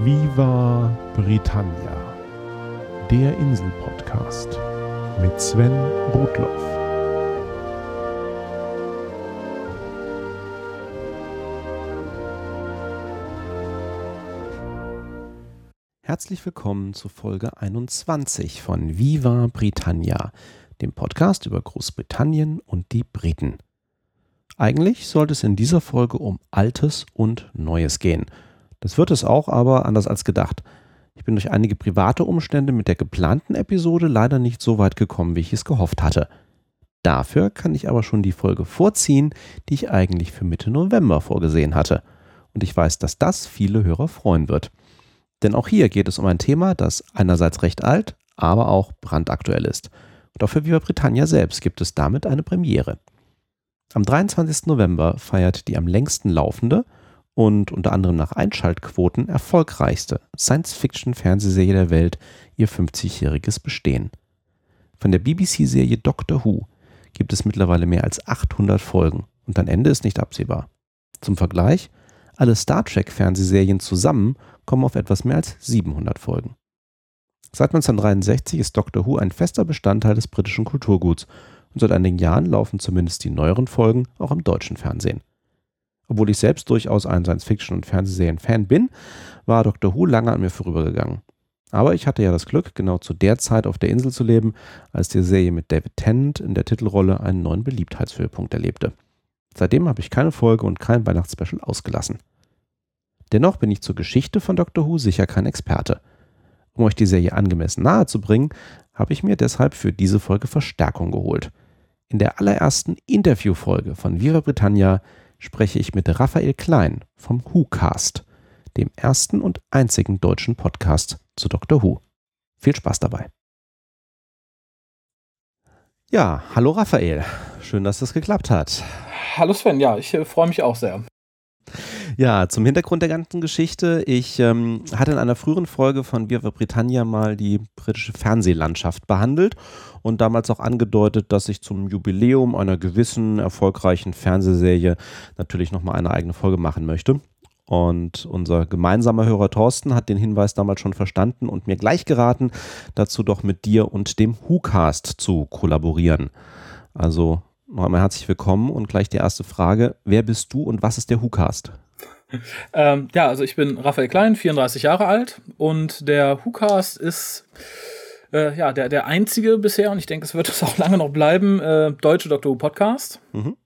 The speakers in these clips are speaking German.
Viva Britannia, der Insel-Podcast mit Sven Rudloff. Herzlich willkommen zu Folge 21 von Viva Britannia, dem Podcast über Großbritannien und die Briten. Eigentlich sollte es in dieser Folge um Altes und Neues gehen. Das wird es auch, aber anders als gedacht. Ich bin durch einige private Umstände mit der geplanten Episode leider nicht so weit gekommen, wie ich es gehofft hatte. Dafür kann ich aber schon die Folge vorziehen, die ich eigentlich für Mitte November vorgesehen hatte. Und ich weiß, dass das viele Hörer freuen wird. Denn auch hier geht es um ein Thema, das einerseits recht alt, aber auch brandaktuell ist. Und auch für Viva Britannia selbst gibt es damit eine Premiere. Am 23. November feiert die am längsten laufende und unter anderem nach Einschaltquoten erfolgreichste Science-Fiction-Fernsehserie der Welt ihr 50-jähriges Bestehen. Von der BBC-Serie Doctor Who gibt es mittlerweile mehr als 800 Folgen und ein Ende ist nicht absehbar. Zum Vergleich, alle Star Trek-Fernsehserien zusammen kommen auf etwas mehr als 700 Folgen. Seit 1963 ist Doctor Who ein fester Bestandteil des britischen Kulturguts und seit einigen Jahren laufen zumindest die neueren Folgen auch im deutschen Fernsehen. Obwohl ich selbst durchaus ein Science-Fiction- und Fernsehserien-Fan bin, war Doctor Who lange an mir vorübergegangen. Aber ich hatte ja das Glück, genau zu der Zeit auf der Insel zu leben, als die Serie mit David Tennant in der Titelrolle einen neuen Beliebtheitshöhepunkt erlebte. Seitdem habe ich keine Folge und kein Weihnachtsspecial ausgelassen. Dennoch bin ich zur Geschichte von Doctor Who sicher kein Experte. Um euch die Serie angemessen nahezubringen, habe ich mir deshalb für diese Folge Verstärkung geholt. In der allerersten Interviewfolge von Viva Britannia spreche ich mit Raphael Klein vom WhoCast, dem ersten und einzigen deutschen Podcast zu Dr. Who. Viel Spaß dabei. Ja, hallo Raphael. Schön, dass das geklappt hat. Hallo Sven, ja, ich äh, freue mich auch sehr. Ja, zum Hintergrund der ganzen Geschichte. Ich ähm, hatte in einer früheren Folge von Viva Britannia mal die britische Fernsehlandschaft behandelt und damals auch angedeutet, dass ich zum Jubiläum einer gewissen erfolgreichen Fernsehserie natürlich nochmal eine eigene Folge machen möchte. Und unser gemeinsamer Hörer Thorsten hat den Hinweis damals schon verstanden und mir gleich geraten, dazu doch mit dir und dem WhoCast zu kollaborieren. Also noch einmal herzlich willkommen und gleich die erste Frage. Wer bist du und was ist der WhoCast? Ähm, ja, also ich bin Raphael Klein, 34 Jahre alt und der WhoCast ist äh, ja, der, der einzige bisher, und ich denke, es wird es auch lange noch bleiben, äh, deutsche Dr. Who Podcast. Mhm.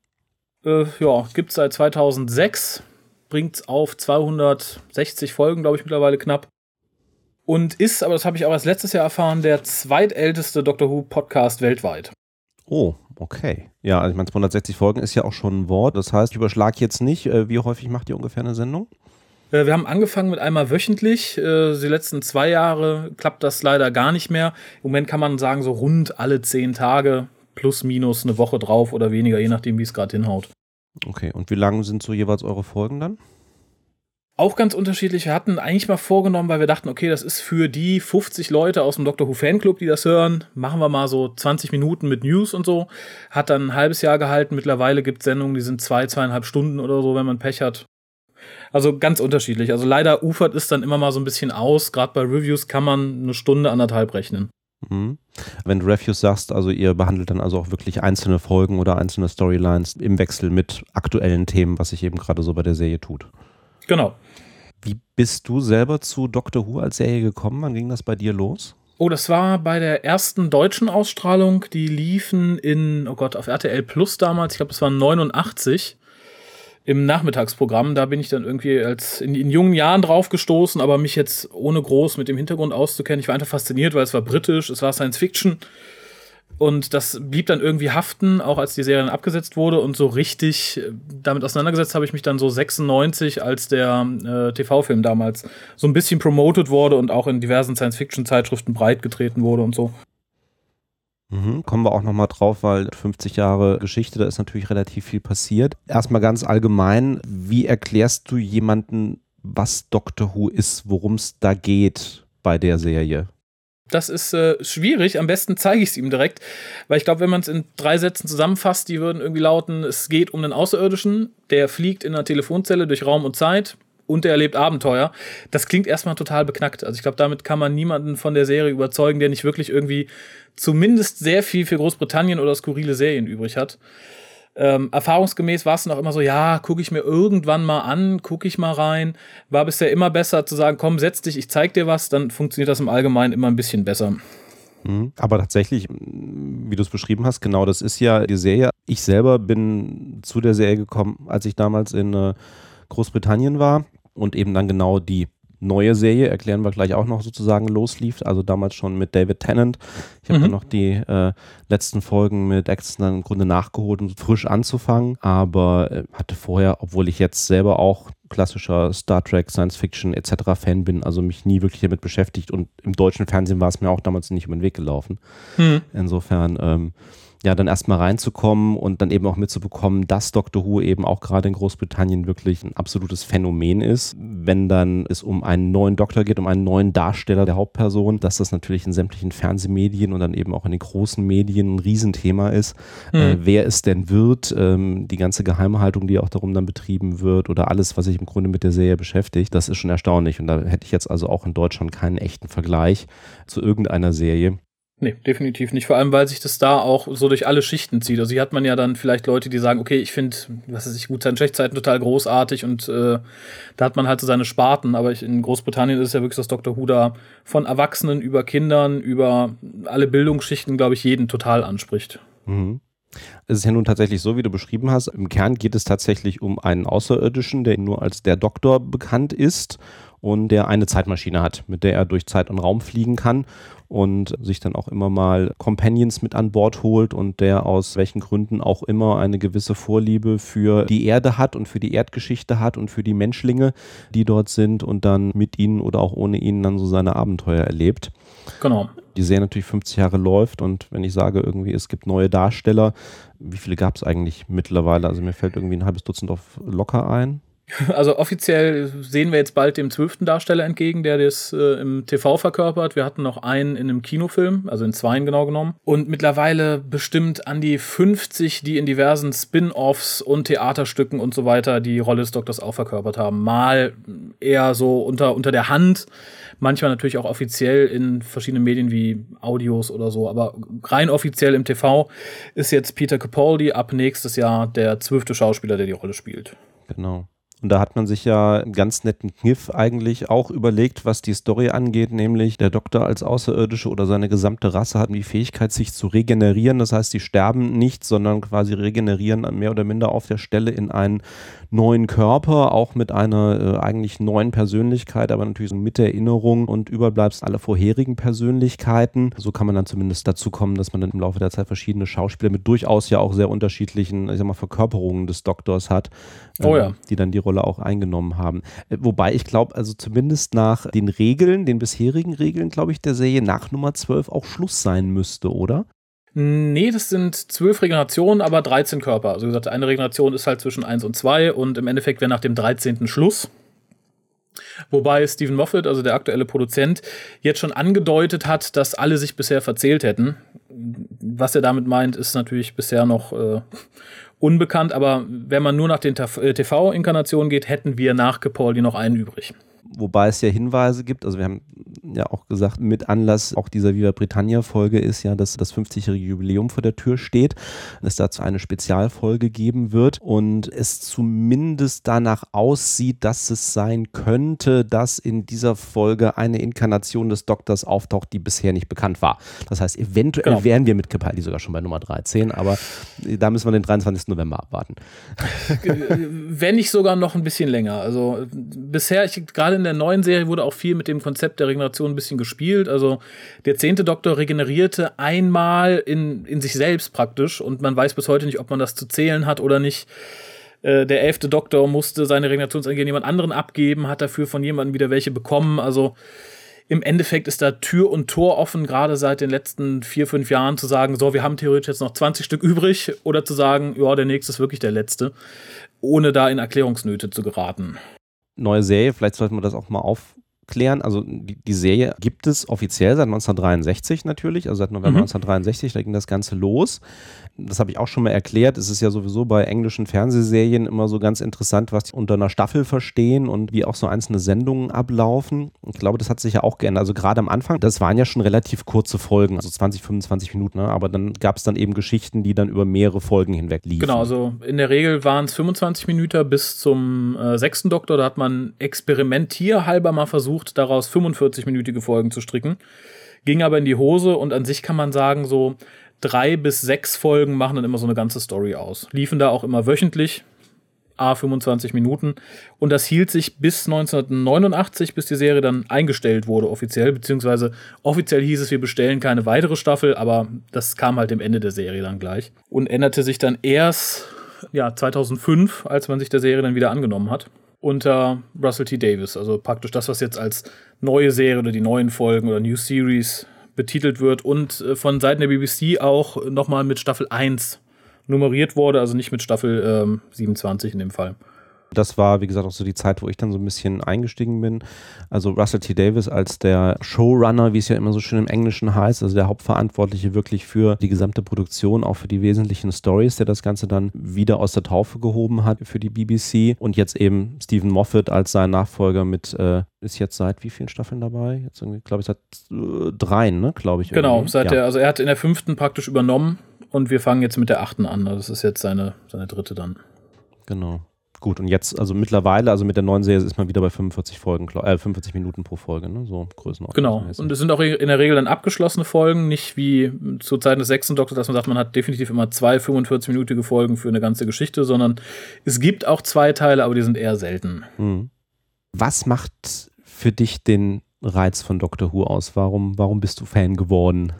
Äh, ja, gibt es seit 2006, bringt es auf 260 Folgen, glaube ich, mittlerweile knapp. Und ist, aber das habe ich auch erst letztes Jahr erfahren, der zweitälteste Doctor Who Podcast weltweit. Oh, okay. Ja, also ich meine, 260 Folgen ist ja auch schon ein Wort. Das heißt, ich überschlage jetzt nicht. Äh, wie häufig macht ihr ungefähr eine Sendung? Äh, wir haben angefangen mit einmal wöchentlich. Äh, die letzten zwei Jahre klappt das leider gar nicht mehr. Im Moment kann man sagen, so rund alle zehn Tage plus minus eine Woche drauf oder weniger, je nachdem, wie es gerade hinhaut. Okay, und wie lang sind so jeweils eure Folgen dann? Auch ganz unterschiedlich. Wir hatten eigentlich mal vorgenommen, weil wir dachten, okay, das ist für die 50 Leute aus dem Doctor Who Fanclub, die das hören, machen wir mal so 20 Minuten mit News und so. Hat dann ein halbes Jahr gehalten. Mittlerweile gibt es Sendungen, die sind zwei, zweieinhalb Stunden oder so, wenn man Pech hat. Also ganz unterschiedlich. Also leider ufert es dann immer mal so ein bisschen aus. Gerade bei Reviews kann man eine Stunde, anderthalb rechnen. Mhm. Wenn du Reviews sagst, also ihr behandelt dann also auch wirklich einzelne Folgen oder einzelne Storylines im Wechsel mit aktuellen Themen, was sich eben gerade so bei der Serie tut. Genau. Wie bist du selber zu Doctor Who als Serie gekommen? Wann ging das bei dir los? Oh, das war bei der ersten deutschen Ausstrahlung. Die liefen in, oh Gott, auf RTL Plus damals. Ich glaube, das war 89 im Nachmittagsprogramm. Da bin ich dann irgendwie als in, in, jungen Jahren drauf gestoßen, aber mich jetzt ohne groß mit dem Hintergrund auszukennen. Ich war einfach fasziniert, weil es war britisch, es war Science Fiction. Und das blieb dann irgendwie haften, auch als die Serie dann abgesetzt wurde. Und so richtig äh, damit auseinandergesetzt habe ich mich dann so 96, als der äh, TV-Film damals so ein bisschen promoted wurde und auch in diversen Science-Fiction-Zeitschriften breitgetreten wurde und so. Mhm, kommen wir auch nochmal drauf, weil 50 Jahre Geschichte, da ist natürlich relativ viel passiert. Erstmal ganz allgemein, wie erklärst du jemanden, was Doctor Who ist, worum es da geht bei der Serie? Das ist äh, schwierig. Am besten zeige ich es ihm direkt, weil ich glaube, wenn man es in drei Sätzen zusammenfasst, die würden irgendwie lauten: Es geht um einen Außerirdischen, der fliegt in einer Telefonzelle durch Raum und Zeit und er erlebt Abenteuer. Das klingt erstmal total beknackt. Also ich glaube, damit kann man niemanden von der Serie überzeugen, der nicht wirklich irgendwie zumindest sehr viel für Großbritannien oder skurrile Serien übrig hat. Ähm, erfahrungsgemäß war es auch immer so, ja, gucke ich mir irgendwann mal an, gucke ich mal rein. War bisher immer besser zu sagen, komm, setz dich, ich zeig dir was, dann funktioniert das im Allgemeinen immer ein bisschen besser. Mhm. Aber tatsächlich, wie du es beschrieben hast, genau das ist ja die Serie. Ich selber bin zu der Serie gekommen, als ich damals in äh, Großbritannien war und eben dann genau die neue Serie, erklären wir gleich auch noch sozusagen, loslief. Also damals schon mit David Tennant. Ich habe mhm. dann noch die äh, letzten Folgen mit Axton dann im Grunde nachgeholt, um frisch anzufangen. Aber äh, hatte vorher, obwohl ich jetzt selber auch klassischer Star Trek, Science Fiction etc. Fan bin, also mich nie wirklich damit beschäftigt. Und im deutschen Fernsehen war es mir auch damals nicht um den Weg gelaufen. Mhm. Insofern ähm, ja, dann erstmal reinzukommen und dann eben auch mitzubekommen, dass Doctor Who eben auch gerade in Großbritannien wirklich ein absolutes Phänomen ist. Wenn dann es um einen neuen Doktor geht, um einen neuen Darsteller der Hauptperson, dass das natürlich in sämtlichen Fernsehmedien und dann eben auch in den großen Medien ein Riesenthema ist. Mhm. Äh, wer es denn wird, ähm, die ganze Geheimhaltung, die auch darum dann betrieben wird oder alles, was sich im Grunde mit der Serie beschäftigt, das ist schon erstaunlich. Und da hätte ich jetzt also auch in Deutschland keinen echten Vergleich zu irgendeiner Serie. Nee, definitiv nicht. Vor allem, weil sich das da auch so durch alle Schichten zieht. Also hier hat man ja dann vielleicht Leute, die sagen, okay, ich finde, was weiß ich, gut sein Schlechtzeiten total großartig und äh, da hat man halt so seine Sparten. Aber ich, in Großbritannien ist es ja wirklich das Dr. Who da von Erwachsenen über Kindern, über alle Bildungsschichten, glaube ich, jeden total anspricht. Mhm. Es ist ja nun tatsächlich so, wie du beschrieben hast. Im Kern geht es tatsächlich um einen Außerirdischen, der nur als der Doktor bekannt ist und der eine Zeitmaschine hat, mit der er durch Zeit und Raum fliegen kann und sich dann auch immer mal Companions mit an Bord holt und der aus welchen Gründen auch immer eine gewisse Vorliebe für die Erde hat und für die Erdgeschichte hat und für die Menschlinge, die dort sind und dann mit ihnen oder auch ohne ihnen dann so seine Abenteuer erlebt. Genau. Die Serie natürlich 50 Jahre läuft und wenn ich sage irgendwie, es gibt neue Darsteller, wie viele gab es eigentlich mittlerweile? Also mir fällt irgendwie ein halbes Dutzend auf locker ein. Also offiziell sehen wir jetzt bald dem zwölften Darsteller entgegen, der das äh, im TV verkörpert. Wir hatten noch einen in einem Kinofilm, also in zweien genau genommen. Und mittlerweile bestimmt an die 50, die in diversen Spin-offs und Theaterstücken und so weiter die Rolle des Doktors auch verkörpert haben. Mal eher so unter, unter der Hand, manchmal natürlich auch offiziell in verschiedenen Medien wie Audios oder so. Aber rein offiziell im TV ist jetzt Peter Capaldi ab nächstes Jahr der zwölfte Schauspieler, der die Rolle spielt. Genau. Und da hat man sich ja einen ganz netten Kniff eigentlich auch überlegt, was die Story angeht, nämlich der Doktor als Außerirdische oder seine gesamte Rasse hat die Fähigkeit, sich zu regenerieren. Das heißt, sie sterben nicht, sondern quasi regenerieren mehr oder minder auf der Stelle in einen neuen Körper, auch mit einer äh, eigentlich neuen Persönlichkeit, aber natürlich so mit Erinnerung und Überbleibsel aller vorherigen Persönlichkeiten. So kann man dann zumindest dazu kommen, dass man dann im Laufe der Zeit verschiedene Schauspieler mit durchaus ja auch sehr unterschiedlichen, ich sag mal, Verkörperungen des Doktors hat, oh ja. äh, die dann die Rolle Rolle auch eingenommen haben. Äh, wobei ich glaube, also zumindest nach den Regeln, den bisherigen Regeln, glaube ich, der Serie nach Nummer 12 auch Schluss sein müsste, oder? Nee, das sind zwölf Regenerationen, aber 13 Körper. Also wie gesagt, eine Regeneration ist halt zwischen 1 und 2 und im Endeffekt wäre nach dem 13. Schluss. Wobei Stephen Moffat, also der aktuelle Produzent, jetzt schon angedeutet hat, dass alle sich bisher verzählt hätten. Was er damit meint, ist natürlich bisher noch äh, unbekannt, aber wenn man nur nach den TV-Inkarnationen geht, hätten wir nach Capaldi noch einen übrig. Wobei es ja Hinweise gibt, also wir haben ja auch gesagt, mit Anlass auch dieser Viva Britannia-Folge ist ja, dass das 50-jährige Jubiläum vor der Tür steht, es dazu eine Spezialfolge geben wird und es zumindest danach aussieht, dass es sein könnte, dass in dieser Folge eine Inkarnation des Doktors auftaucht, die bisher nicht bekannt war. Das heißt, eventuell genau. wären wir mit Capaldi sogar schon bei Nummer 13, aber da müssen wir den 23. November abwarten. Wenn nicht sogar noch ein bisschen länger. Also bisher, ich gerade in der neuen Serie wurde auch viel mit dem Konzept der Regeneration ein bisschen gespielt. Also der zehnte Doktor regenerierte einmal in, in sich selbst praktisch und man weiß bis heute nicht, ob man das zu zählen hat oder nicht. Äh, der elfte Doktor musste seine Regenerationsenergie jemand anderen abgeben, hat dafür von jemandem wieder welche bekommen. Also im Endeffekt ist da Tür und Tor offen, gerade seit den letzten vier, fünf Jahren zu sagen, so, wir haben theoretisch jetzt noch 20 Stück übrig oder zu sagen, ja, der nächste ist wirklich der letzte, ohne da in Erklärungsnöte zu geraten neue Serie, vielleicht sollten wir das auch mal auf, klären, also die, die, Serie gibt es offiziell seit 1963 natürlich, also seit November mhm. 1963, da ging das Ganze los das habe ich auch schon mal erklärt, es ist ja sowieso bei englischen Fernsehserien immer so ganz interessant, was die unter einer Staffel verstehen und wie auch so einzelne Sendungen ablaufen. Ich glaube, das hat sich ja auch geändert. Also gerade am Anfang, das waren ja schon relativ kurze Folgen, also 20, 25 Minuten, ne? aber dann gab es dann eben Geschichten, die dann über mehrere Folgen hinweg liefen. Genau, also in der Regel waren es 25 Minuten bis zum äh, sechsten Doktor. Da hat man experimentierhalber mal versucht, daraus 45-minütige Folgen zu stricken ging aber in die Hose und an sich kann man sagen, so drei bis sechs Folgen machen dann immer so eine ganze Story aus. Liefen da auch immer wöchentlich, a 25 Minuten. Und das hielt sich bis 1989, bis die Serie dann eingestellt wurde offiziell, beziehungsweise offiziell hieß es, wir bestellen keine weitere Staffel, aber das kam halt dem Ende der Serie dann gleich. Und änderte sich dann erst ja, 2005, als man sich der Serie dann wieder angenommen hat unter Russell T. Davis. Also praktisch das, was jetzt als neue Serie oder die neuen Folgen oder New Series betitelt wird und äh, von Seiten der BBC auch nochmal mit Staffel 1 nummeriert wurde, also nicht mit Staffel ähm, 27 in dem Fall. Das war, wie gesagt, auch so die Zeit, wo ich dann so ein bisschen eingestiegen bin. Also Russell T. Davis als der Showrunner, wie es ja immer so schön im Englischen heißt, also der Hauptverantwortliche wirklich für die gesamte Produktion, auch für die wesentlichen Stories, der das Ganze dann wieder aus der Taufe gehoben hat für die BBC. Und jetzt eben Stephen Moffat als sein Nachfolger mit äh, ist jetzt seit wie vielen Staffeln dabei? Jetzt irgendwie, glaube ich, seit äh, dreien, ne, glaube ich. Genau, irgendwie. seit ja. der, also er hat in der fünften praktisch übernommen und wir fangen jetzt mit der achten an. Also das ist jetzt seine, seine dritte dann. Genau. Gut, und jetzt, also mittlerweile, also mit der neuen Serie ist man wieder bei 45 Folgen, äh, 45 Minuten pro Folge, ne? So Größenordnung. Genau. Und es sind auch in der Regel dann abgeschlossene Folgen, nicht wie zu Zeiten des sechsten Doktors, dass man sagt, man hat definitiv immer zwei 45-minütige Folgen für eine ganze Geschichte, sondern es gibt auch zwei Teile, aber die sind eher selten. Mhm. Was macht für dich den Reiz von Doctor Who aus? Warum, warum bist du Fan geworden?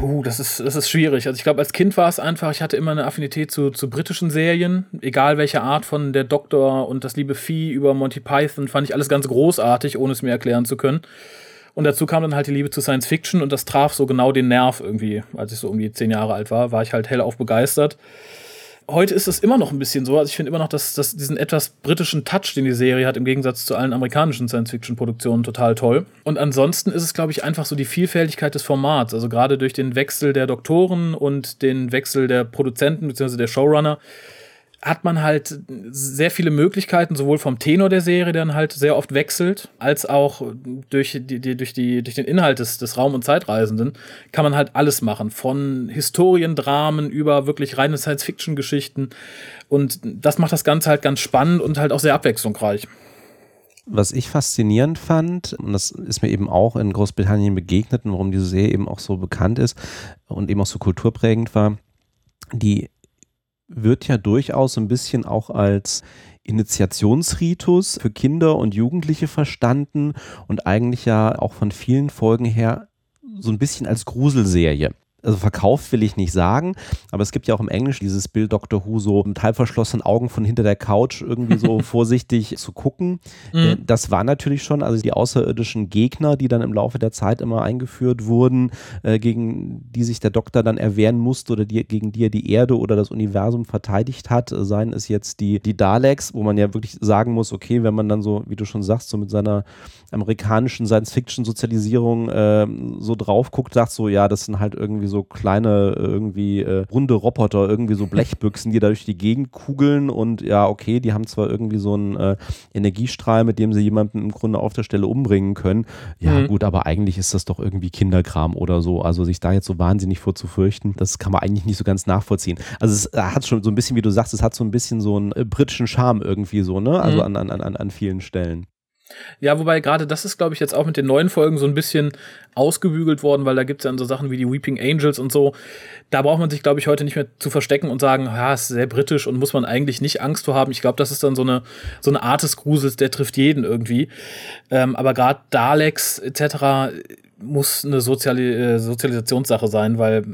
Uh, das ist, das ist schwierig. Also ich glaube, als Kind war es einfach, ich hatte immer eine Affinität zu, zu britischen Serien, egal welche Art von der Doktor und das liebe Vieh über Monty Python, fand ich alles ganz großartig, ohne es mir erklären zu können. Und dazu kam dann halt die Liebe zu Science Fiction und das traf so genau den Nerv irgendwie. Als ich so um die zehn Jahre alt war, war ich halt hellauf begeistert heute ist es immer noch ein bisschen so. Also ich finde immer noch, dass, dass diesen etwas britischen Touch, den die Serie hat, im Gegensatz zu allen amerikanischen Science-Fiction-Produktionen total toll. Und ansonsten ist es, glaube ich, einfach so die Vielfältigkeit des Formats. Also gerade durch den Wechsel der Doktoren und den Wechsel der Produzenten bzw. der Showrunner hat man halt sehr viele Möglichkeiten, sowohl vom Tenor der Serie, der dann halt sehr oft wechselt, als auch durch, die, die, durch, die, durch den Inhalt des, des Raum- und Zeitreisenden, kann man halt alles machen. Von Historiendramen über wirklich reine Science-Fiction-Geschichten. Und das macht das Ganze halt ganz spannend und halt auch sehr abwechslungsreich. Was ich faszinierend fand, und das ist mir eben auch in Großbritannien begegnet und warum diese Serie eben auch so bekannt ist und eben auch so kulturprägend war, die wird ja durchaus ein bisschen auch als Initiationsritus für Kinder und Jugendliche verstanden und eigentlich ja auch von vielen Folgen her so ein bisschen als Gruselserie also verkauft will ich nicht sagen, aber es gibt ja auch im Englisch dieses Bild Dr. Who so mit halb verschlossenen Augen von hinter der Couch irgendwie so vorsichtig zu gucken. Mhm. Äh, das war natürlich schon, also die außerirdischen Gegner, die dann im Laufe der Zeit immer eingeführt wurden, äh, gegen die sich der Doktor dann erwehren musste oder die, gegen die er die Erde oder das Universum verteidigt hat, äh, seien es jetzt die, die Daleks, wo man ja wirklich sagen muss, okay, wenn man dann so, wie du schon sagst, so mit seiner amerikanischen Science-Fiction-Sozialisierung äh, so drauf guckt, sagt so, ja, das sind halt irgendwie so kleine, irgendwie äh, runde Roboter, irgendwie so Blechbüchsen, die da durch die Gegend kugeln und ja, okay, die haben zwar irgendwie so einen äh, Energiestrahl, mit dem sie jemanden im Grunde auf der Stelle umbringen können. Ja, mhm. gut, aber eigentlich ist das doch irgendwie Kinderkram oder so. Also sich da jetzt so wahnsinnig vor zu fürchten, das kann man eigentlich nicht so ganz nachvollziehen. Also es äh, hat schon so ein bisschen, wie du sagst, es hat so ein bisschen so einen äh, britischen Charme irgendwie so, ne? Also mhm. an, an, an, an vielen Stellen. Ja, wobei gerade das ist, glaube ich, jetzt auch mit den neuen Folgen so ein bisschen ausgebügelt worden, weil da gibt es dann so Sachen wie die Weeping Angels und so. Da braucht man sich, glaube ich, heute nicht mehr zu verstecken und sagen, ja, ist sehr britisch und muss man eigentlich nicht Angst vor haben. Ich glaube, das ist dann so eine, so eine Art des Grusels, der trifft jeden irgendwie. Ähm, aber gerade Daleks etc. muss eine Soziali äh, Sozialisationssache sein, weil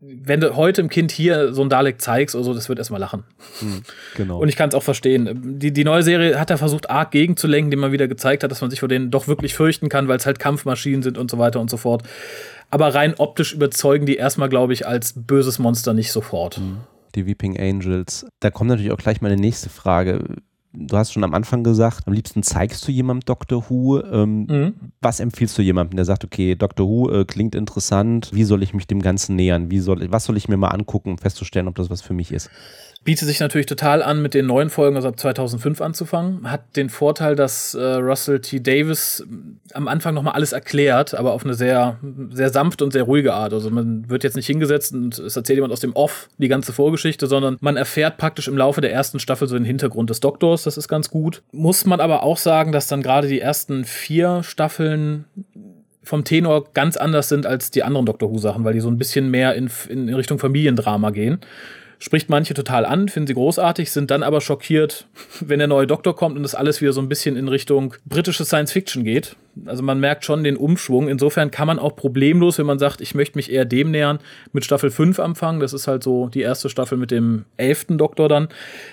wenn du heute im Kind hier so ein Dalek zeigst oder so, das wird erstmal lachen. Hm, genau. Und ich kann es auch verstehen. Die, die neue Serie hat er versucht, arg gegenzulenken, indem man wieder gezeigt hat, dass man sich vor denen doch wirklich fürchten kann, weil es halt Kampfmaschinen sind und so weiter und so fort. Aber rein optisch überzeugen die erstmal, glaube ich, als böses Monster nicht sofort. Hm. Die Weeping Angels. Da kommt natürlich auch gleich meine nächste Frage. Du hast schon am Anfang gesagt, am liebsten zeigst du jemandem Doctor Who. Ähm, mhm. Was empfiehlst du jemandem, der sagt, okay, Doctor Who äh, klingt interessant, wie soll ich mich dem Ganzen nähern? Wie soll, was soll ich mir mal angucken, um festzustellen, ob das was für mich ist? Bietet sich natürlich total an, mit den neuen Folgen, also ab 2005 anzufangen. Hat den Vorteil, dass äh, Russell T. Davis am Anfang nochmal alles erklärt, aber auf eine sehr, sehr sanfte und sehr ruhige Art. Also man wird jetzt nicht hingesetzt und es erzählt jemand aus dem Off die ganze Vorgeschichte, sondern man erfährt praktisch im Laufe der ersten Staffel so den Hintergrund des Doktors. Das ist ganz gut. Muss man aber auch sagen, dass dann gerade die ersten vier Staffeln vom Tenor ganz anders sind als die anderen Doctor Who-Sachen, weil die so ein bisschen mehr in, in Richtung Familiendrama gehen spricht manche total an, finden sie großartig, sind dann aber schockiert, wenn der neue Doktor kommt und das alles wieder so ein bisschen in Richtung britische Science Fiction geht. Also man merkt schon den Umschwung. Insofern kann man auch problemlos, wenn man sagt, ich möchte mich eher dem nähern, mit Staffel 5 anfangen. Das ist halt so die erste Staffel mit dem elften Doktor dann.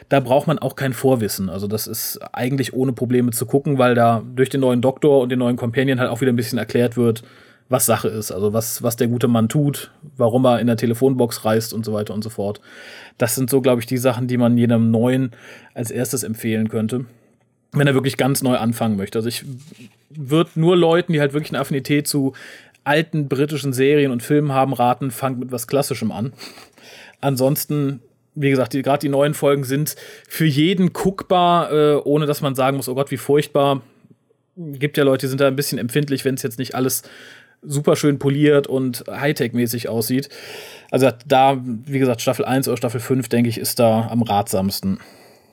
Da braucht man auch kein Vorwissen. Also das ist eigentlich ohne Probleme zu gucken, weil da durch den neuen Doktor und den neuen Companion halt auch wieder ein bisschen erklärt wird, was Sache ist, also was, was der gute Mann tut, warum er in der Telefonbox reist und so weiter und so fort. Das sind so, glaube ich, die Sachen, die man jedem Neuen als erstes empfehlen könnte, wenn er wirklich ganz neu anfangen möchte. Also ich würde nur Leuten, die halt wirklich eine Affinität zu alten britischen Serien und Filmen haben, raten, fangt mit was Klassischem an. Ansonsten wie gesagt, gerade die neuen Folgen sind für jeden guckbar, äh, ohne dass man sagen muss, oh Gott, wie furchtbar. Gibt ja Leute, die sind da ein bisschen empfindlich, wenn es jetzt nicht alles super schön poliert und Hightech-mäßig aussieht. Also da, wie gesagt, Staffel 1 oder Staffel 5, denke ich, ist da am ratsamsten.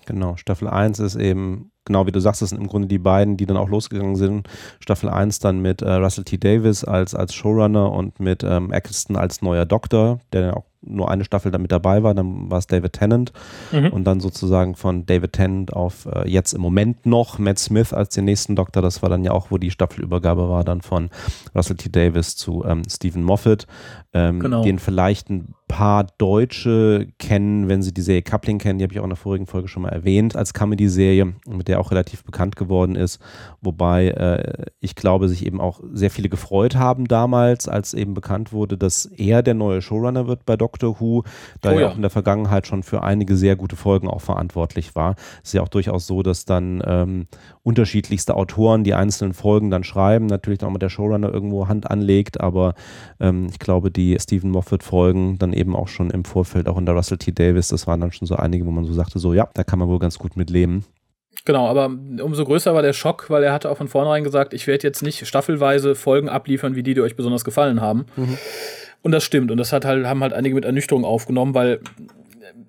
Genau, Staffel 1 ist eben, genau wie du sagst, das sind im Grunde die beiden, die dann auch losgegangen sind. Staffel 1 dann mit äh, Russell T. Davis als, als Showrunner und mit ähm, Eccleston als neuer Doktor, der auch nur eine Staffel damit dabei war, dann war es David Tennant mhm. und dann sozusagen von David Tennant auf äh, jetzt im Moment noch Matt Smith als den nächsten Doktor. Das war dann ja auch, wo die Staffelübergabe war, dann von Russell T. Davis zu ähm, Stephen Moffat, ähm, genau. den vielleicht ein paar Deutsche kennen, wenn sie die Serie Coupling kennen, die habe ich auch in der vorigen Folge schon mal erwähnt, als Comedy-Serie, mit der auch relativ bekannt geworden ist, wobei äh, ich glaube, sich eben auch sehr viele gefreut haben damals, als eben bekannt wurde, dass er der neue Showrunner wird bei Doctor Who, da oh, er ja. auch in der Vergangenheit schon für einige sehr gute Folgen auch verantwortlich war. Es ist ja auch durchaus so, dass dann ähm, unterschiedlichste Autoren die einzelnen Folgen dann schreiben, natürlich auch mit der Showrunner irgendwo Hand anlegt, aber ähm, ich glaube, die Stephen Moffat-Folgen dann eben eben auch schon im Vorfeld, auch in der Russell T. Davis, das waren dann schon so einige, wo man so sagte, so ja, da kann man wohl ganz gut mit leben. Genau, aber umso größer war der Schock, weil er hatte auch von vornherein gesagt, ich werde jetzt nicht staffelweise Folgen abliefern, wie die, die euch besonders gefallen haben. Mhm. Und das stimmt. Und das hat halt, haben halt einige mit Ernüchterung aufgenommen, weil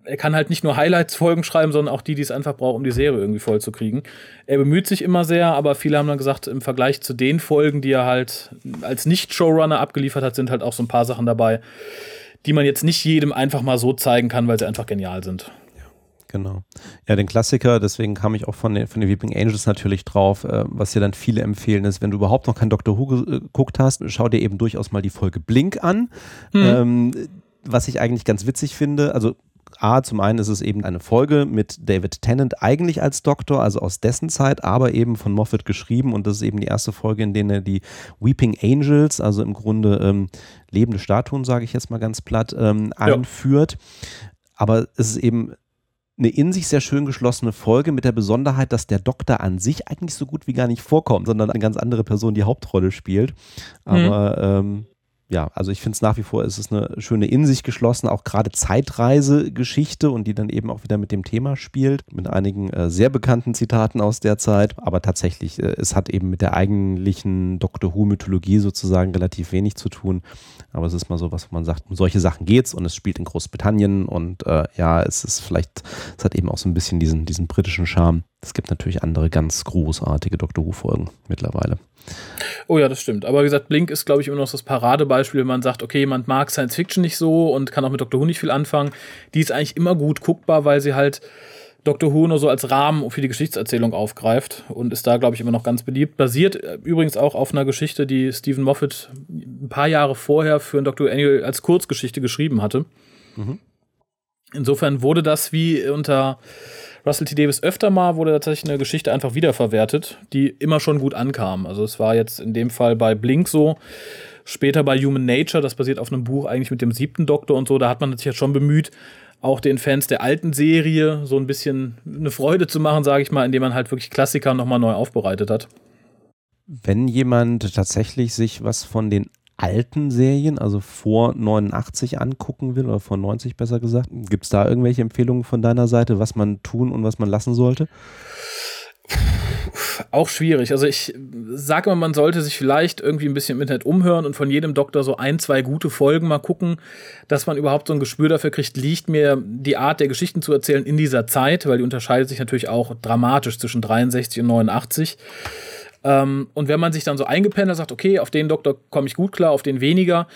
er kann halt nicht nur Highlights-Folgen schreiben, sondern auch die, die es einfach braucht, um die Serie irgendwie voll zu kriegen. Er bemüht sich immer sehr, aber viele haben dann gesagt, im Vergleich zu den Folgen, die er halt als Nicht-Showrunner abgeliefert hat, sind halt auch so ein paar Sachen dabei, die man jetzt nicht jedem einfach mal so zeigen kann, weil sie einfach genial sind. Genau. Ja, den Klassiker, deswegen kam ich auch von den, von den Weeping Angels natürlich drauf, äh, was dir dann viele empfehlen ist, wenn du überhaupt noch kein Doctor Who äh, geguckt hast, schau dir eben durchaus mal die Folge Blink an. Mhm. Ähm, was ich eigentlich ganz witzig finde, also A, zum einen ist es eben eine Folge mit David Tennant eigentlich als Doktor, also aus dessen Zeit, aber eben von Moffat geschrieben und das ist eben die erste Folge, in der er die Weeping Angels, also im Grunde ähm, lebende Statuen, sage ich jetzt mal ganz platt, ähm, einführt. Ja. Aber es ist eben eine in sich sehr schön geschlossene Folge mit der Besonderheit, dass der Doktor an sich eigentlich so gut wie gar nicht vorkommt, sondern eine ganz andere Person die Hauptrolle spielt. Aber mhm. ähm, ja, also ich finde es nach wie vor, es ist eine schöne in sich geschlossene, auch gerade Zeitreisegeschichte und die dann eben auch wieder mit dem Thema spielt, mit einigen äh, sehr bekannten Zitaten aus der Zeit. Aber tatsächlich, äh, es hat eben mit der eigentlichen Doctor Who-Mythologie sozusagen relativ wenig zu tun. Aber es ist mal so, was man sagt, um solche Sachen geht's und es spielt in Großbritannien und äh, ja, es ist vielleicht, es hat eben auch so ein bisschen diesen, diesen britischen Charme. Es gibt natürlich andere ganz großartige Doctor Who-Folgen mittlerweile. Oh ja, das stimmt. Aber wie gesagt, Blink ist, glaube ich, immer noch das Paradebeispiel, wenn man sagt, okay, jemand mag Science Fiction nicht so und kann auch mit Doctor Who nicht viel anfangen. Die ist eigentlich immer gut guckbar, weil sie halt Doctor Who nur so als Rahmen für die Geschichtserzählung aufgreift und ist da, glaube ich, immer noch ganz beliebt. Basiert äh, übrigens auch auf einer Geschichte, die Stephen Moffat ein paar Jahre vorher für ein Dr. Annual als Kurzgeschichte geschrieben hatte. Mhm. Insofern wurde das wie unter Russell T. Davis öfter mal wurde tatsächlich eine Geschichte einfach wiederverwertet, die immer schon gut ankam. Also es war jetzt in dem Fall bei Blink so, später bei Human Nature, das basiert auf einem Buch eigentlich mit dem siebten Doktor und so, da hat man sich ja schon bemüht, auch den Fans der alten Serie so ein bisschen eine Freude zu machen, sage ich mal, indem man halt wirklich Klassiker nochmal neu aufbereitet hat. Wenn jemand tatsächlich sich was von den alten Serien, also vor 89 angucken will, oder vor 90 besser gesagt, gibt es da irgendwelche Empfehlungen von deiner Seite, was man tun und was man lassen sollte? auch schwierig. Also ich sage mal, man sollte sich vielleicht irgendwie ein bisschen im Internet umhören und von jedem Doktor so ein, zwei gute Folgen mal gucken, dass man überhaupt so ein Gespür dafür kriegt, liegt mir die Art der Geschichten zu erzählen in dieser Zeit, weil die unterscheidet sich natürlich auch dramatisch zwischen 63 und 89. Ähm, und wenn man sich dann so eingependelt sagt, okay, auf den Doktor komme ich gut klar, auf den weniger,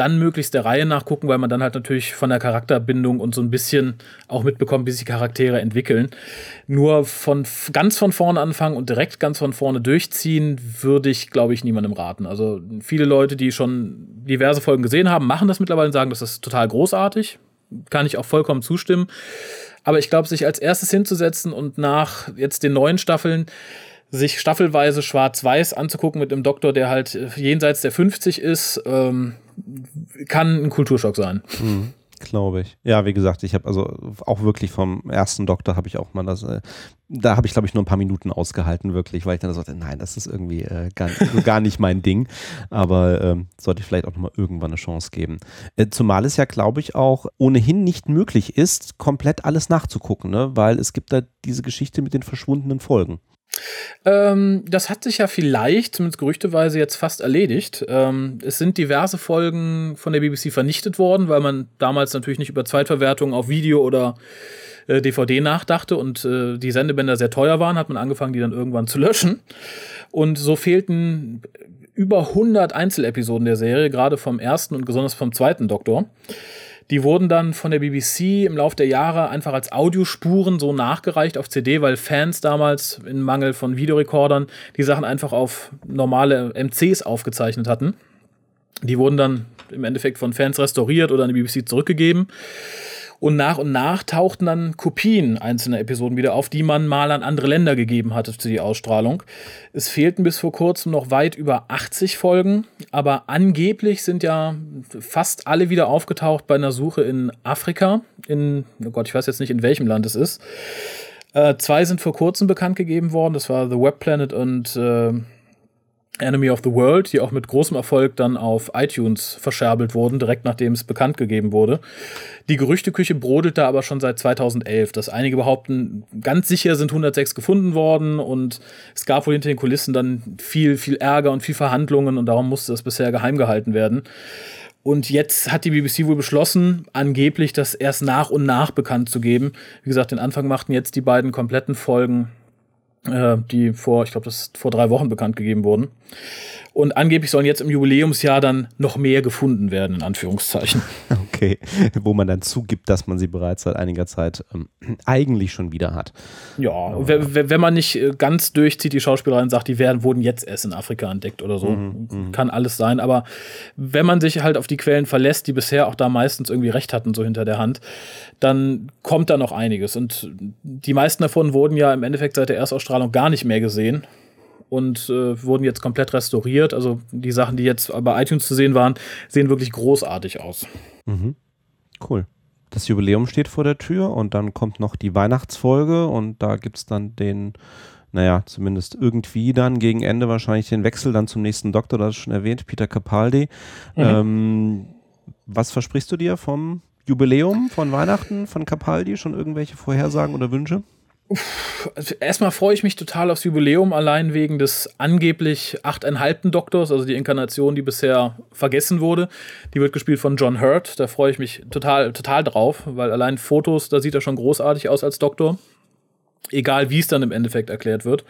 dann möglichst der Reihe nachgucken, weil man dann halt natürlich von der Charakterbindung und so ein bisschen auch mitbekommt, wie sich Charaktere entwickeln. Nur von ganz von vorne anfangen und direkt ganz von vorne durchziehen, würde ich, glaube ich, niemandem raten. Also viele Leute, die schon diverse Folgen gesehen haben, machen das mittlerweile und sagen, das ist total großartig. Kann ich auch vollkommen zustimmen. Aber ich glaube, sich als erstes hinzusetzen und nach jetzt den neuen Staffeln sich staffelweise schwarz-weiß anzugucken mit einem Doktor, der halt jenseits der 50 ist, ähm, kann ein Kulturschock sein. Mhm, glaube ich. Ja, wie gesagt, ich habe also auch wirklich vom ersten Doktor habe ich auch mal das, äh, da habe ich glaube ich nur ein paar Minuten ausgehalten wirklich, weil ich dann sagte, nein, das ist irgendwie äh, gar, gar nicht mein Ding, aber ähm, sollte ich vielleicht auch nochmal irgendwann eine Chance geben. Äh, zumal es ja glaube ich auch ohnehin nicht möglich ist, komplett alles nachzugucken, ne? weil es gibt da diese Geschichte mit den verschwundenen Folgen. Ähm, das hat sich ja vielleicht, zumindest gerüchteweise, jetzt fast erledigt. Ähm, es sind diverse Folgen von der BBC vernichtet worden, weil man damals natürlich nicht über Zweitverwertung auf Video oder äh, DVD nachdachte und äh, die Sendebänder sehr teuer waren, hat man angefangen, die dann irgendwann zu löschen. Und so fehlten über 100 Einzelepisoden der Serie, gerade vom ersten und besonders vom zweiten Doktor. Die wurden dann von der BBC im Laufe der Jahre einfach als Audiospuren so nachgereicht auf CD, weil Fans damals in Mangel von Videorekordern die Sachen einfach auf normale MCs aufgezeichnet hatten. Die wurden dann im Endeffekt von Fans restauriert oder an die BBC zurückgegeben. Und nach und nach tauchten dann Kopien einzelner Episoden wieder auf, die man mal an andere Länder gegeben hatte für die Ausstrahlung. Es fehlten bis vor kurzem noch weit über 80 Folgen, aber angeblich sind ja fast alle wieder aufgetaucht bei einer Suche in Afrika. In, oh Gott, ich weiß jetzt nicht, in welchem Land es ist. Äh, zwei sind vor kurzem bekannt gegeben worden. Das war The Web Planet und äh, Enemy of the World, die auch mit großem Erfolg dann auf iTunes verscherbelt wurden, direkt nachdem es bekannt gegeben wurde. Die Gerüchteküche brodelt da aber schon seit 2011, dass einige behaupten, ganz sicher sind 106 gefunden worden und es gab wohl hinter den Kulissen dann viel, viel Ärger und viel Verhandlungen und darum musste das bisher geheim gehalten werden. Und jetzt hat die BBC wohl beschlossen, angeblich das erst nach und nach bekannt zu geben. Wie gesagt, den Anfang machten jetzt die beiden kompletten Folgen äh, die vor, ich glaube, das vor drei Wochen bekannt gegeben wurden. Und angeblich sollen jetzt im Jubiläumsjahr dann noch mehr gefunden werden, in Anführungszeichen. Okay, wo man dann zugibt, dass man sie bereits seit einiger Zeit ähm, eigentlich schon wieder hat. Ja, wenn man nicht äh, ganz durchzieht, die Schauspielerin sagt, die werden, wurden jetzt erst in Afrika entdeckt oder so. Mhm, mhm, Kann alles sein. Aber wenn man sich halt auf die Quellen verlässt, die bisher auch da meistens irgendwie recht hatten, so hinter der Hand, dann kommt da noch einiges. Und die meisten davon wurden ja im Endeffekt seit der Erstausstrahlung gar nicht mehr gesehen und äh, wurden jetzt komplett restauriert. Also die Sachen, die jetzt bei iTunes zu sehen waren, sehen wirklich großartig aus. Mhm. Cool. Das Jubiläum steht vor der Tür und dann kommt noch die Weihnachtsfolge und da gibt es dann den, naja, zumindest irgendwie dann gegen Ende wahrscheinlich den Wechsel dann zum nächsten Doktor, das ist schon erwähnt, Peter Capaldi. Mhm. Ähm, was versprichst du dir vom Jubiläum, von Weihnachten, von Capaldi? Schon irgendwelche Vorhersagen oder Wünsche? Erstmal freue ich mich total aufs Jubiläum, allein wegen des angeblich achteinhalbten Doktors, also die Inkarnation, die bisher vergessen wurde. Die wird gespielt von John Hurt. Da freue ich mich total, total drauf, weil allein Fotos, da sieht er schon großartig aus als Doktor. Egal wie es dann im Endeffekt erklärt wird.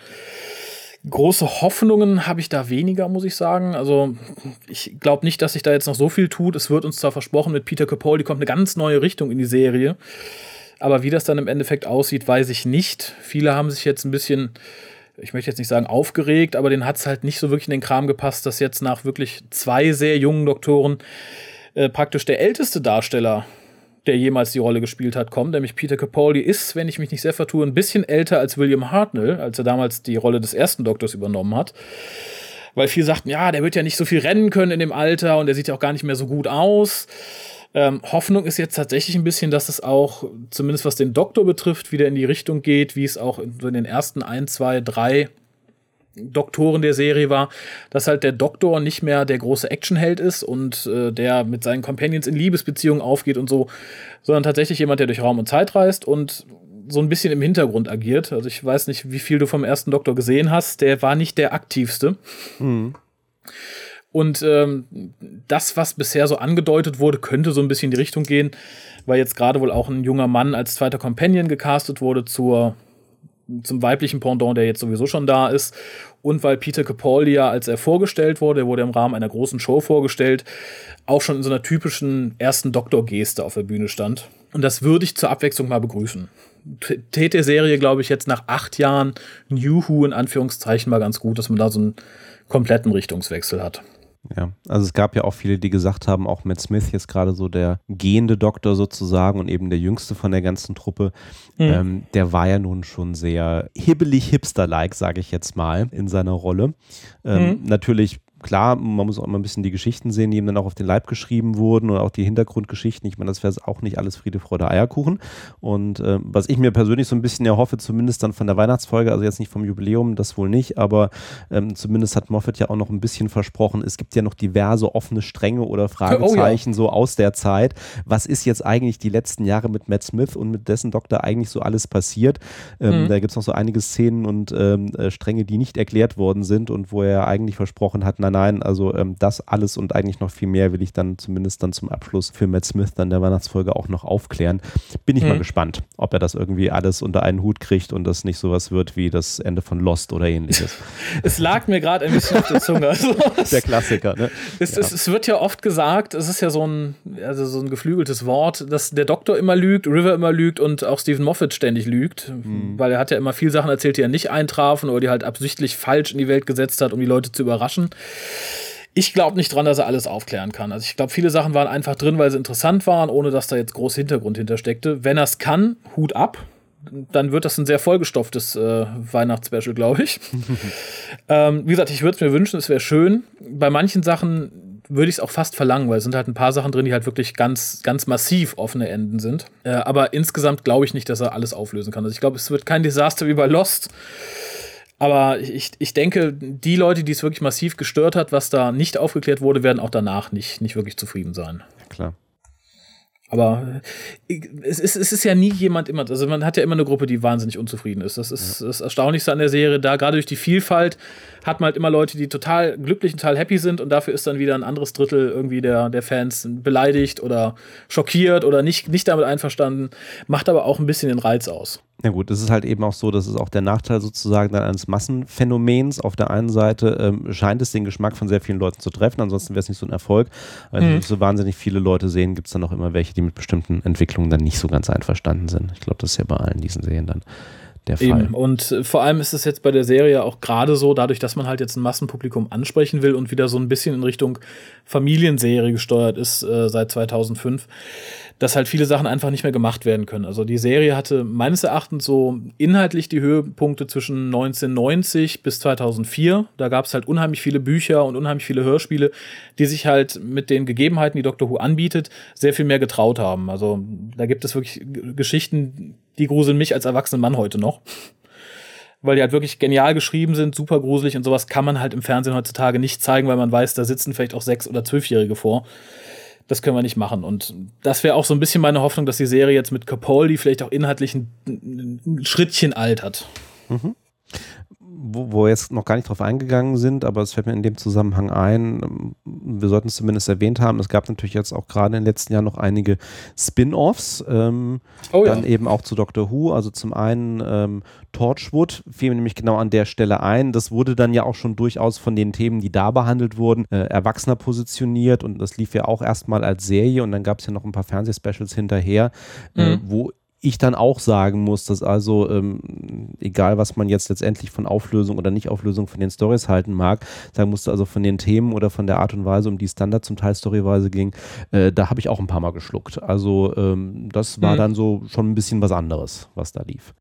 Große Hoffnungen habe ich da weniger, muss ich sagen. Also, ich glaube nicht, dass sich da jetzt noch so viel tut. Es wird uns zwar versprochen, mit Peter Capaldi kommt eine ganz neue Richtung in die Serie. Aber wie das dann im Endeffekt aussieht, weiß ich nicht. Viele haben sich jetzt ein bisschen, ich möchte jetzt nicht sagen aufgeregt, aber denen hat es halt nicht so wirklich in den Kram gepasst, dass jetzt nach wirklich zwei sehr jungen Doktoren äh, praktisch der älteste Darsteller der jemals die Rolle gespielt hat, kommt. Nämlich Peter Capaldi ist, wenn ich mich nicht sehr vertue, ein bisschen älter als William Hartnell, als er damals die Rolle des ersten Doktors übernommen hat. Weil viele sagten, ja, der wird ja nicht so viel rennen können in dem Alter und der sieht ja auch gar nicht mehr so gut aus. Ähm, Hoffnung ist jetzt tatsächlich ein bisschen, dass es auch, zumindest was den Doktor betrifft, wieder in die Richtung geht, wie es auch in, in den ersten ein, zwei, drei Doktoren der Serie war, dass halt der Doktor nicht mehr der große Actionheld ist und äh, der mit seinen Companions in Liebesbeziehungen aufgeht und so, sondern tatsächlich jemand, der durch Raum und Zeit reist und so ein bisschen im Hintergrund agiert. Also ich weiß nicht, wie viel du vom ersten Doktor gesehen hast. Der war nicht der aktivste. Mhm. Und ähm, das, was bisher so angedeutet wurde, könnte so ein bisschen in die Richtung gehen, weil jetzt gerade wohl auch ein junger Mann als zweiter Companion gecastet wurde zur, zum weiblichen Pendant, der jetzt sowieso schon da ist. Und weil Peter Capaldi ja, als er vorgestellt wurde, er wurde im Rahmen einer großen Show vorgestellt, auch schon in so einer typischen ersten Doktor-Geste auf der Bühne stand. Und das würde ich zur Abwechslung mal begrüßen. Tät der Serie, glaube ich, jetzt nach acht Jahren New Who in Anführungszeichen mal ganz gut, dass man da so einen kompletten Richtungswechsel hat. Ja, also es gab ja auch viele, die gesagt haben, auch Matt Smith jetzt gerade so der gehende Doktor sozusagen und eben der jüngste von der ganzen Truppe, mhm. ähm, der war ja nun schon sehr hibbelig hipster-like, sage ich jetzt mal, in seiner Rolle. Ähm, mhm. Natürlich klar, man muss auch immer ein bisschen die Geschichten sehen, die ihm dann auch auf den Leib geschrieben wurden und auch die Hintergrundgeschichten. Ich meine, das wäre auch nicht alles Friede, Freude, Eierkuchen. Und äh, was ich mir persönlich so ein bisschen erhoffe, zumindest dann von der Weihnachtsfolge, also jetzt nicht vom Jubiläum, das wohl nicht, aber ähm, zumindest hat Moffat ja auch noch ein bisschen versprochen, es gibt ja noch diverse offene Stränge oder Fragezeichen oh, ja. so aus der Zeit. Was ist jetzt eigentlich die letzten Jahre mit Matt Smith und mit dessen Doktor eigentlich so alles passiert? Ähm, mhm. Da gibt es noch so einige Szenen und ähm, äh, Stränge, die nicht erklärt worden sind und wo er eigentlich versprochen hat, nein, nein, also ähm, das alles und eigentlich noch viel mehr will ich dann zumindest dann zum Abschluss für Matt Smith dann der Weihnachtsfolge auch noch aufklären. Bin ich mhm. mal gespannt, ob er das irgendwie alles unter einen Hut kriegt und das nicht sowas wird wie das Ende von Lost oder ähnliches. es lag mir gerade ein bisschen auf der Zunge. Also, der Klassiker, ne? Es, ja. es, es, wird ja oft gesagt, es ist ja so ein, also so ein geflügeltes Wort, dass der Doktor immer lügt, River immer lügt und auch Stephen Moffat ständig lügt, mhm. weil er hat ja immer viel Sachen erzählt, die ja nicht eintrafen oder die halt absichtlich falsch in die Welt gesetzt hat, um die Leute zu überraschen. Ich glaube nicht dran, dass er alles aufklären kann. Also ich glaube, viele Sachen waren einfach drin, weil sie interessant waren, ohne dass da jetzt groß Hintergrund hintersteckte. Wenn er es kann, Hut ab. Dann wird das ein sehr vollgestopftes äh, Weihnachtsspecial, glaube ich. ähm, wie gesagt, ich würde es mir wünschen, es wäre schön. Bei manchen Sachen würde ich es auch fast verlangen, weil es sind halt ein paar Sachen drin, die halt wirklich ganz, ganz massiv offene Enden sind. Äh, aber insgesamt glaube ich nicht, dass er alles auflösen kann. Also ich glaube, es wird kein Desaster wie bei Lost. Aber ich, ich denke, die Leute, die es wirklich massiv gestört hat, was da nicht aufgeklärt wurde, werden auch danach nicht, nicht wirklich zufrieden sein. Klar. Aber äh, es ist, es ist ja nie jemand immer, also man hat ja immer eine Gruppe, die wahnsinnig unzufrieden ist. Das ist ja. das Erstaunlichste an der Serie. Da gerade durch die Vielfalt hat man halt immer Leute, die total glücklich und total happy sind und dafür ist dann wieder ein anderes Drittel irgendwie der, der Fans beleidigt oder schockiert oder nicht, nicht damit einverstanden. Macht aber auch ein bisschen den Reiz aus. Ja gut, es ist halt eben auch so, dass es auch der Nachteil sozusagen dann eines Massenphänomens. Auf der einen Seite ähm, scheint es den Geschmack von sehr vielen Leuten zu treffen, ansonsten wäre es nicht so ein Erfolg. Wenn mhm. nicht so wahnsinnig viele Leute sehen, gibt es dann auch immer welche, die mit bestimmten Entwicklungen dann nicht so ganz einverstanden sind. Ich glaube, das ist ja bei allen diesen Serien dann der Fall. Eben. Und äh, vor allem ist es jetzt bei der Serie auch gerade so, dadurch, dass man halt jetzt ein Massenpublikum ansprechen will und wieder so ein bisschen in Richtung Familienserie gesteuert ist äh, seit 2005, dass halt viele Sachen einfach nicht mehr gemacht werden können. Also die Serie hatte meines Erachtens so inhaltlich die Höhepunkte zwischen 1990 bis 2004. Da gab es halt unheimlich viele Bücher und unheimlich viele Hörspiele, die sich halt mit den Gegebenheiten, die Doctor Who anbietet, sehr viel mehr getraut haben. Also da gibt es wirklich Geschichten, die gruseln mich als erwachsenen Mann heute noch. Weil die halt wirklich genial geschrieben sind, super gruselig und sowas kann man halt im Fernsehen heutzutage nicht zeigen, weil man weiß, da sitzen vielleicht auch sechs- oder zwölfjährige vor das können wir nicht machen. Und das wäre auch so ein bisschen meine Hoffnung, dass die Serie jetzt mit Capaldi vielleicht auch inhaltlich ein, ein Schrittchen altert. Mhm wo, wo wir jetzt noch gar nicht drauf eingegangen sind, aber es fällt mir in dem Zusammenhang ein, wir sollten es zumindest erwähnt haben, es gab natürlich jetzt auch gerade in den letzten Jahren noch einige Spin-Offs, ähm, oh, dann ja. eben auch zu Doctor Who, also zum einen ähm, Torchwood fiel mir nämlich genau an der Stelle ein, das wurde dann ja auch schon durchaus von den Themen, die da behandelt wurden, äh, erwachsener positioniert und das lief ja auch erstmal als Serie und dann gab es ja noch ein paar Fernsehspecials hinterher, äh, mhm. äh, wo ich dann auch sagen muss, dass also, ähm, egal was man jetzt letztendlich von Auflösung oder Nicht-Auflösung von den Stories halten mag, sagen musste, also von den Themen oder von der Art und Weise, um die es dann da zum Teil storyweise ging, äh, da habe ich auch ein paar Mal geschluckt. Also ähm, das war mhm. dann so schon ein bisschen was anderes, was da lief.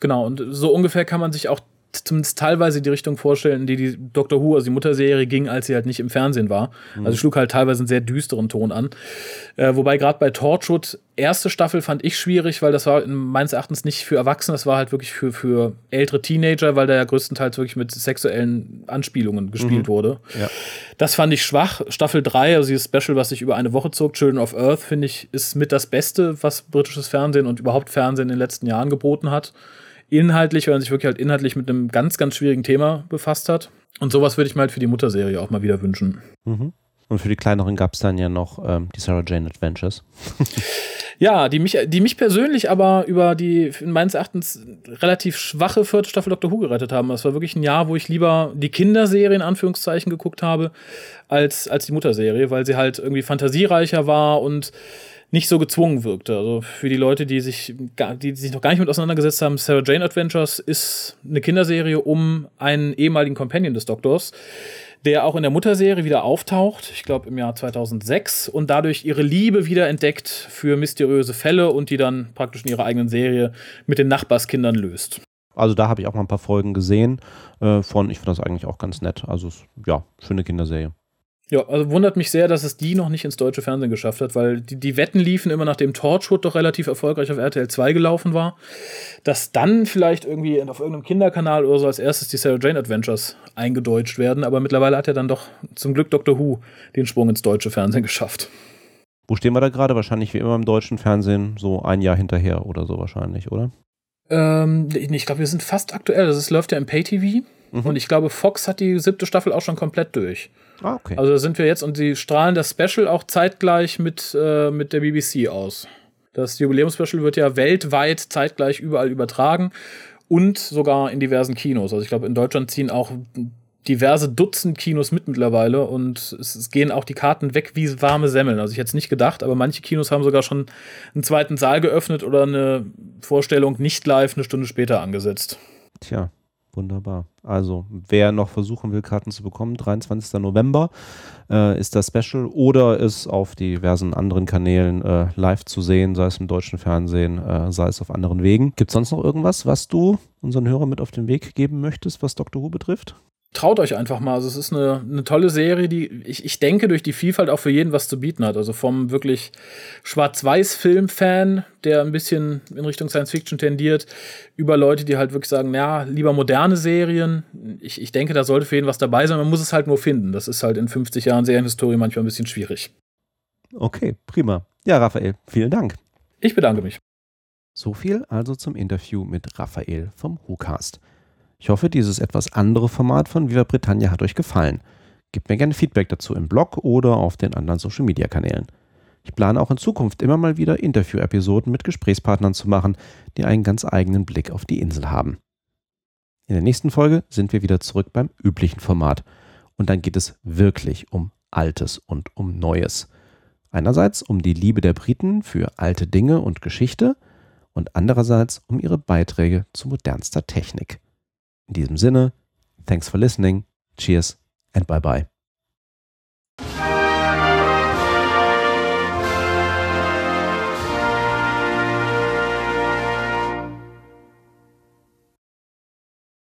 Genau, und so ungefähr kann man sich auch zumindest teilweise die Richtung vorstellen, die die Doctor Who, also die Mutterserie, ging, als sie halt nicht im Fernsehen war. Mhm. Also schlug halt teilweise einen sehr düsteren Ton an. Äh, wobei gerade bei Torchwood, erste Staffel fand ich schwierig, weil das war meines Erachtens nicht für Erwachsene, das war halt wirklich für, für ältere Teenager, weil da ja größtenteils wirklich mit sexuellen Anspielungen gespielt mhm. wurde. Ja. Das fand ich schwach. Staffel 3, also dieses Special, was sich über eine Woche zog, Children of Earth, finde ich, ist mit das Beste, was britisches Fernsehen und überhaupt Fernsehen in den letzten Jahren geboten hat inhaltlich, weil man sich wirklich halt inhaltlich mit einem ganz, ganz schwierigen Thema befasst hat. Und sowas würde ich mir halt für die Mutterserie auch mal wieder wünschen. Mhm. Und für die kleineren gab es dann ja noch ähm, die Sarah Jane Adventures. ja, die mich, die mich persönlich aber über die meines Erachtens relativ schwache vierte Staffel Doctor Who gerettet haben. Das war wirklich ein Jahr, wo ich lieber die Kinderserie in Anführungszeichen geguckt habe, als, als die Mutterserie, weil sie halt irgendwie fantasiereicher war und nicht so gezwungen wirkte. Also für die Leute, die sich, die sich noch gar nicht mit auseinandergesetzt haben, Sarah Jane Adventures ist eine Kinderserie um einen ehemaligen Companion des Doktors, der auch in der Mutterserie wieder auftaucht, ich glaube im Jahr 2006, und dadurch ihre Liebe wieder entdeckt für mysteriöse Fälle und die dann praktisch in ihrer eigenen Serie mit den Nachbarskindern löst. Also da habe ich auch mal ein paar Folgen gesehen äh, von, ich finde das eigentlich auch ganz nett. Also ja, schöne Kinderserie. Ja, also wundert mich sehr, dass es die noch nicht ins deutsche Fernsehen geschafft hat, weil die, die Wetten liefen immer nachdem Torchwood doch relativ erfolgreich auf RTL 2 gelaufen war. Dass dann vielleicht irgendwie auf irgendeinem Kinderkanal oder so als erstes die Sarah Jane Adventures eingedeutscht werden, aber mittlerweile hat er dann doch zum Glück Doctor Who den Sprung ins deutsche Fernsehen geschafft. Wo stehen wir da gerade? Wahrscheinlich wie immer im deutschen Fernsehen, so ein Jahr hinterher oder so wahrscheinlich, oder? Ähm, ich glaube, wir sind fast aktuell. Das läuft ja im Pay-TV. Mhm. Und ich glaube, Fox hat die siebte Staffel auch schon komplett durch. Ah, okay. Also da sind wir jetzt und sie strahlen das Special auch zeitgleich mit, äh, mit der BBC aus. Das Jubiläumspecial wird ja weltweit zeitgleich überall übertragen und sogar in diversen Kinos. Also ich glaube, in Deutschland ziehen auch diverse Dutzend Kinos mit mittlerweile und es, es, gehen auch die Karten weg wie warme Semmeln. Also ich hätte es nicht gedacht, aber manche Kinos haben sogar schon einen zweiten Saal geöffnet oder eine Vorstellung nicht live eine Stunde später angesetzt. Tja, Wunderbar. Also, wer noch versuchen will, Karten zu bekommen, 23. November äh, ist das Special oder ist auf diversen anderen Kanälen äh, live zu sehen, sei es im deutschen Fernsehen, äh, sei es auf anderen Wegen. Gibt es sonst noch irgendwas, was du unseren Hörern mit auf den Weg geben möchtest, was Dr. Who betrifft? Traut euch einfach mal. Also es ist eine, eine tolle Serie, die ich, ich denke durch die Vielfalt auch für jeden was zu bieten hat. Also vom wirklich Schwarz-Weiß-Film-Fan, der ein bisschen in Richtung Science-Fiction tendiert, über Leute, die halt wirklich sagen, ja, lieber moderne Serien. Ich, ich denke, da sollte für jeden was dabei sein. Man muss es halt nur finden. Das ist halt in 50 Jahren Serienhistorie manchmal ein bisschen schwierig. Okay, prima. Ja, Raphael, vielen Dank. Ich bedanke mich. So viel also zum Interview mit Raphael vom WhoCast. Ich hoffe, dieses etwas andere Format von Viva Britannia hat euch gefallen. Gebt mir gerne Feedback dazu im Blog oder auf den anderen Social Media Kanälen. Ich plane auch in Zukunft immer mal wieder Interview-Episoden mit Gesprächspartnern zu machen, die einen ganz eigenen Blick auf die Insel haben. In der nächsten Folge sind wir wieder zurück beim üblichen Format. Und dann geht es wirklich um Altes und um Neues. Einerseits um die Liebe der Briten für alte Dinge und Geschichte und andererseits um ihre Beiträge zu modernster Technik. In diesem Sinne, thanks for listening, cheers and bye bye.